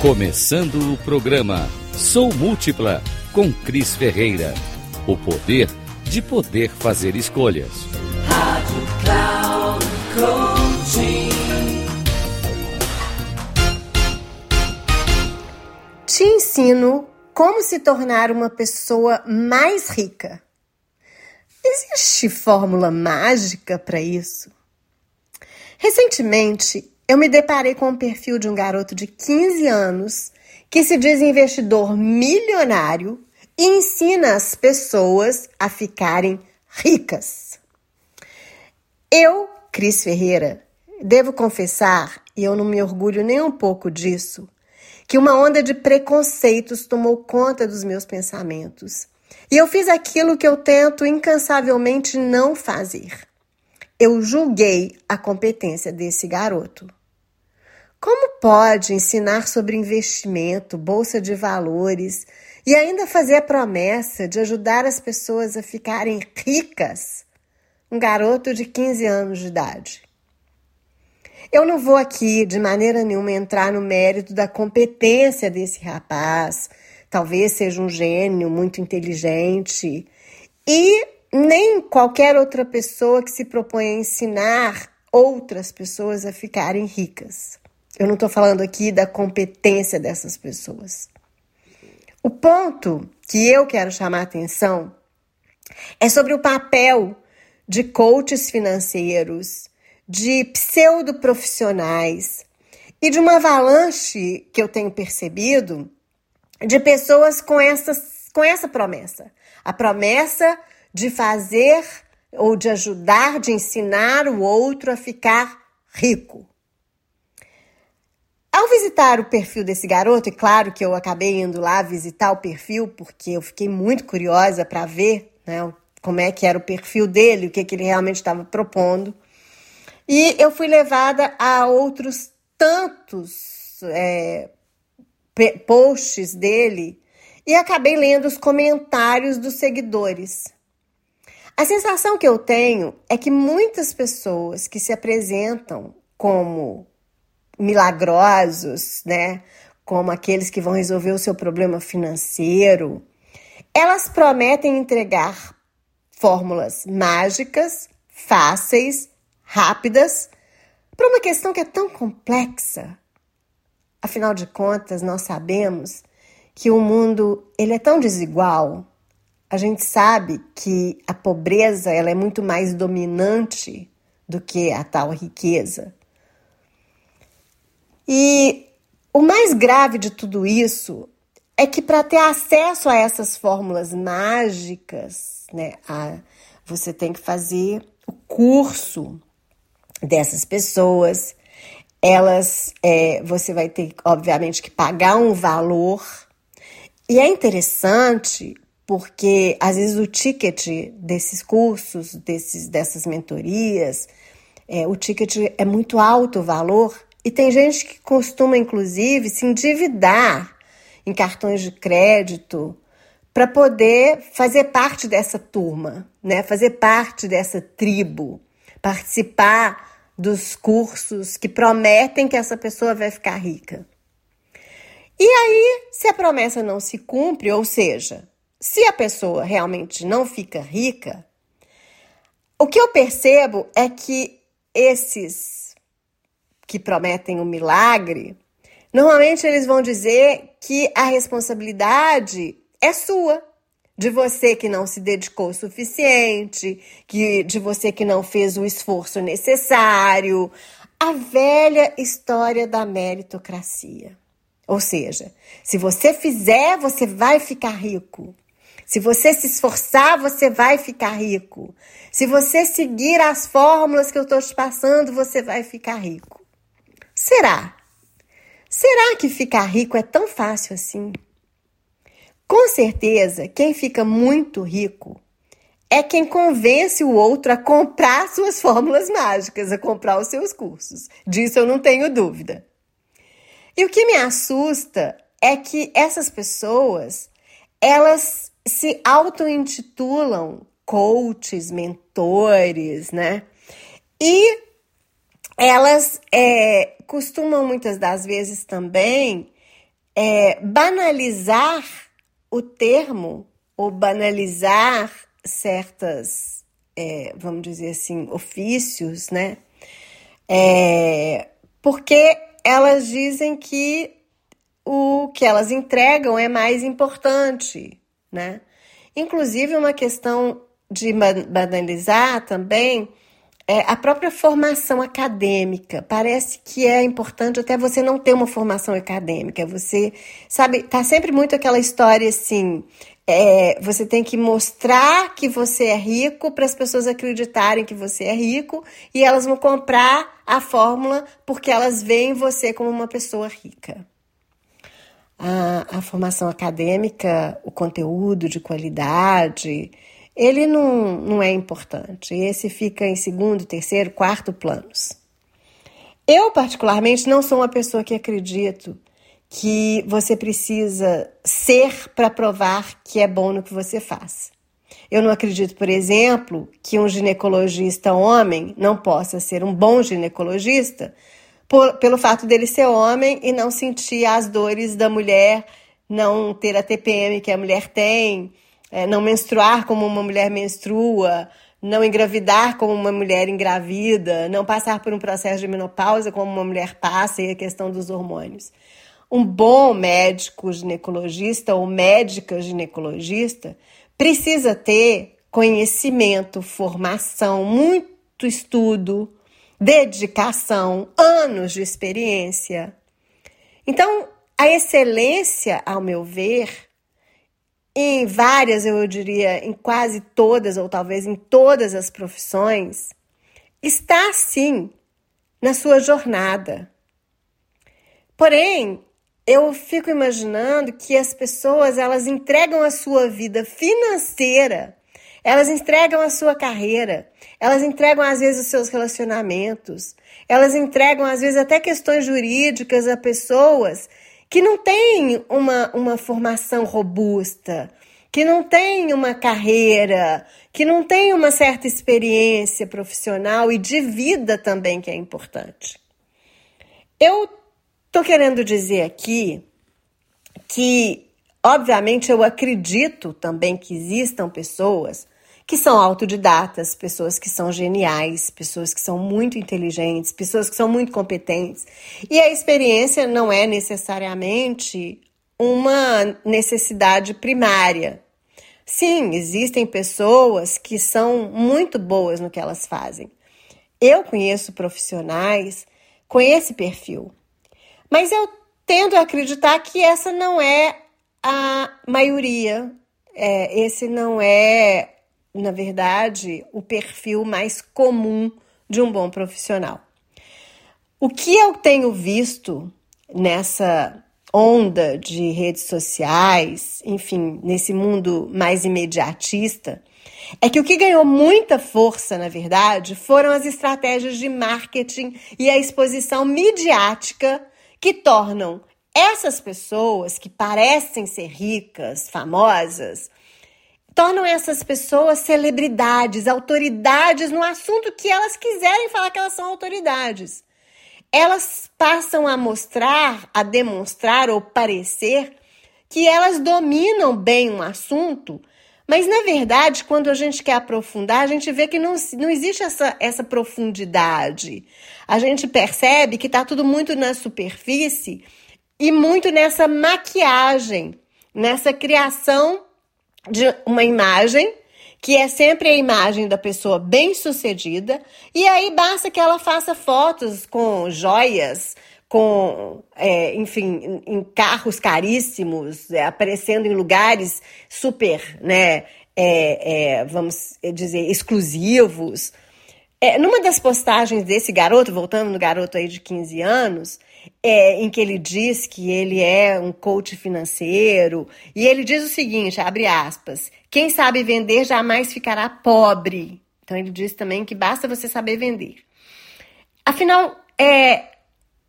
Começando o programa Sou Múltipla com Cris Ferreira. O poder de poder fazer escolhas. Rádio Cloud Coaching. Te ensino como se tornar uma pessoa mais rica. Existe fórmula mágica para isso? Recentemente, eu me deparei com o perfil de um garoto de 15 anos que se diz investidor milionário e ensina as pessoas a ficarem ricas. Eu, Cris Ferreira, devo confessar, e eu não me orgulho nem um pouco disso, que uma onda de preconceitos tomou conta dos meus pensamentos. E eu fiz aquilo que eu tento incansavelmente não fazer. Eu julguei a competência desse garoto. Como pode ensinar sobre investimento, bolsa de valores e ainda fazer a promessa de ajudar as pessoas a ficarem ricas? Um garoto de 15 anos de idade. Eu não vou aqui de maneira nenhuma entrar no mérito da competência desse rapaz. Talvez seja um gênio muito inteligente. E nem qualquer outra pessoa que se propõe a ensinar outras pessoas a ficarem ricas. Eu não estou falando aqui da competência dessas pessoas. O ponto que eu quero chamar a atenção é sobre o papel de coaches financeiros, de pseudo-profissionais e de uma avalanche que eu tenho percebido de pessoas com, essas, com essa promessa. A promessa de fazer ou de ajudar, de ensinar o outro a ficar rico. Ao visitar o perfil desse garoto, e claro que eu acabei indo lá visitar o perfil porque eu fiquei muito curiosa para ver né, como é que era o perfil dele, o que, que ele realmente estava propondo. E eu fui levada a outros tantos é, posts dele e acabei lendo os comentários dos seguidores. A sensação que eu tenho é que muitas pessoas que se apresentam como milagrosos, né? Como aqueles que vão resolver o seu problema financeiro, elas prometem entregar fórmulas mágicas, fáceis, rápidas, para uma questão que é tão complexa. Afinal de contas, nós sabemos que o mundo ele é tão desigual. A gente sabe que a pobreza ela é muito mais dominante do que a tal riqueza. E o mais grave de tudo isso é que para ter acesso a essas fórmulas mágicas, né, a, você tem que fazer o curso dessas pessoas. Elas, é, você vai ter, obviamente, que pagar um valor. E é interessante porque às vezes o ticket desses cursos, desses, dessas mentorias, é, o ticket é muito alto o valor e tem gente que costuma, inclusive, se endividar em cartões de crédito para poder fazer parte dessa turma, né? fazer parte dessa tribo, participar dos cursos que prometem que essa pessoa vai ficar rica. E aí, se a promessa não se cumpre, ou seja, se a pessoa realmente não fica rica, o que eu percebo é que esses que prometem um milagre, normalmente eles vão dizer que a responsabilidade é sua, de você que não se dedicou o suficiente, que de você que não fez o esforço necessário, a velha história da meritocracia. Ou seja, se você fizer, você vai ficar rico. Se você se esforçar, você vai ficar rico. Se você seguir as fórmulas que eu estou te passando, você vai ficar rico. Será? Será que ficar rico é tão fácil assim? Com certeza, quem fica muito rico é quem convence o outro a comprar suas fórmulas mágicas, a comprar os seus cursos. Disso eu não tenho dúvida. E o que me assusta é que essas pessoas, elas se auto-intitulam coaches, mentores, né? E elas é, costumam muitas das vezes também é, banalizar o termo ou banalizar certas, é, vamos dizer assim, ofícios, né? É, porque elas dizem que o que elas entregam é mais importante, né? Inclusive, uma questão de banalizar também é a própria formação acadêmica. Parece que é importante até você não ter uma formação acadêmica. Você, sabe, tá sempre muito aquela história assim. É, você tem que mostrar que você é rico para as pessoas acreditarem que você é rico e elas vão comprar a fórmula porque elas veem você como uma pessoa rica a, a formação acadêmica, o conteúdo de qualidade, ele não, não é importante. Esse fica em segundo, terceiro, quarto planos. Eu, particularmente, não sou uma pessoa que acredito que você precisa ser para provar que é bom no que você faz. Eu não acredito, por exemplo, que um ginecologista homem não possa ser um bom ginecologista por, pelo fato dele ser homem e não sentir as dores da mulher, não ter a TPM que a mulher tem, é, não menstruar como uma mulher menstrua, não engravidar como uma mulher engravida, não passar por um processo de menopausa como uma mulher passa e a questão dos hormônios. Um bom médico ginecologista ou médica ginecologista precisa ter conhecimento, formação, muito estudo, dedicação, anos de experiência. Então, a excelência, ao meu ver, em várias, eu diria, em quase todas, ou talvez em todas as profissões, está sim na sua jornada. Porém, eu fico imaginando que as pessoas elas entregam a sua vida financeira elas entregam a sua carreira, elas entregam às vezes os seus relacionamentos, elas entregam às vezes até questões jurídicas a pessoas que não têm uma, uma formação robusta, que não têm uma carreira, que não têm uma certa experiência profissional e de vida também que é importante. Eu estou querendo dizer aqui que Obviamente, eu acredito também que existam pessoas que são autodidatas, pessoas que são geniais, pessoas que são muito inteligentes, pessoas que são muito competentes. E a experiência não é necessariamente uma necessidade primária. Sim, existem pessoas que são muito boas no que elas fazem. Eu conheço profissionais com esse perfil, mas eu tendo a acreditar que essa não é a maioria. É, esse não é, na verdade, o perfil mais comum de um bom profissional. O que eu tenho visto nessa onda de redes sociais, enfim, nesse mundo mais imediatista, é que o que ganhou muita força, na verdade, foram as estratégias de marketing e a exposição midiática que tornam essas pessoas que parecem ser ricas, famosas, tornam essas pessoas celebridades, autoridades no assunto que elas quiserem falar que elas são autoridades. Elas passam a mostrar, a demonstrar ou parecer que elas dominam bem um assunto, mas na verdade, quando a gente quer aprofundar, a gente vê que não, não existe essa, essa profundidade. A gente percebe que está tudo muito na superfície e muito nessa maquiagem, nessa criação de uma imagem que é sempre a imagem da pessoa bem-sucedida, e aí basta que ela faça fotos com joias, com, é, enfim, em carros caríssimos, é, aparecendo em lugares super, né, é, é vamos dizer, exclusivos. É, numa das postagens desse garoto, voltando no garoto aí de 15 anos, é, em que ele diz que ele é um coach financeiro, e ele diz o seguinte, abre aspas, quem sabe vender jamais ficará pobre. Então ele diz também que basta você saber vender. Afinal, é,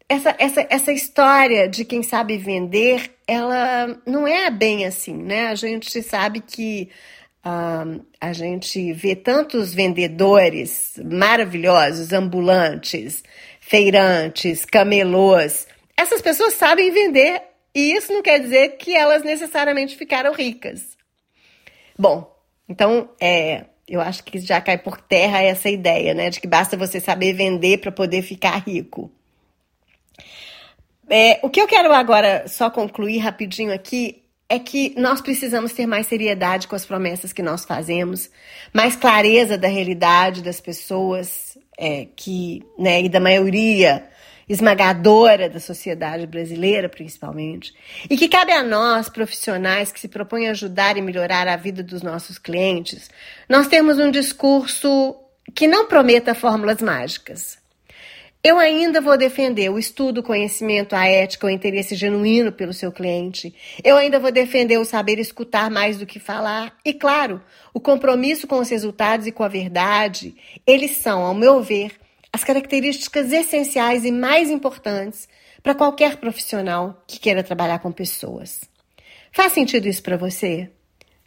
essa, essa, essa história de quem sabe vender, ela não é bem assim, né? A gente sabe que uh, a gente vê tantos vendedores maravilhosos, ambulantes, feirantes, camelôs. Essas pessoas sabem vender E isso não quer dizer que elas necessariamente ficaram ricas. Bom, então é, eu acho que já cai por terra essa ideia, né, de que basta você saber vender para poder ficar rico. É, o que eu quero agora só concluir rapidinho aqui é que nós precisamos ter mais seriedade com as promessas que nós fazemos, mais clareza da realidade das pessoas é, que, né, e da maioria esmagadora da sociedade brasileira, principalmente, e que cabe a nós, profissionais que se propõem a ajudar e melhorar a vida dos nossos clientes, nós temos um discurso que não prometa fórmulas mágicas. Eu ainda vou defender o estudo, o conhecimento, a ética, o interesse genuíno pelo seu cliente. Eu ainda vou defender o saber escutar mais do que falar. E, claro, o compromisso com os resultados e com a verdade. Eles são, ao meu ver, as características essenciais e mais importantes para qualquer profissional que queira trabalhar com pessoas. Faz sentido isso para você?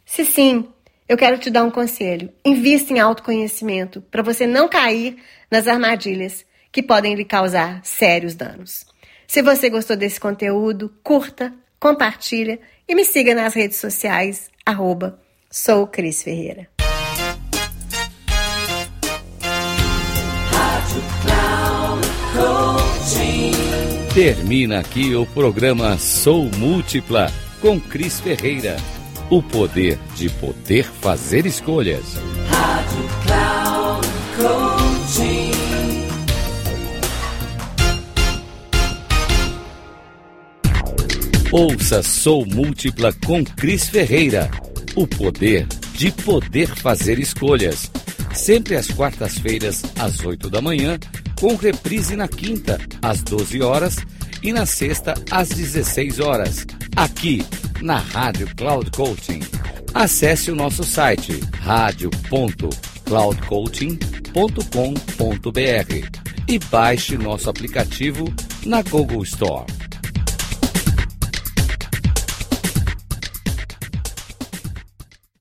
Se sim, eu quero te dar um conselho. Invista em autoconhecimento para você não cair nas armadilhas que podem lhe causar sérios danos. Se você gostou desse conteúdo, curta, compartilha e me siga nas redes sociais, arroba, sou Cris Ferreira. Termina aqui o programa Sou Múltipla com Cris Ferreira. O poder de poder fazer escolhas. Rádio Cloud Coaching. Ouça Sou Múltipla com Cris Ferreira. O poder de poder fazer escolhas. Sempre às quartas-feiras, às 8 da manhã com reprise na quinta, às 12 horas e na sexta, às 16 horas, aqui na Rádio Cloud Coaching. Acesse o nosso site radio.cloudcoaching.com.br e baixe nosso aplicativo na Google Store.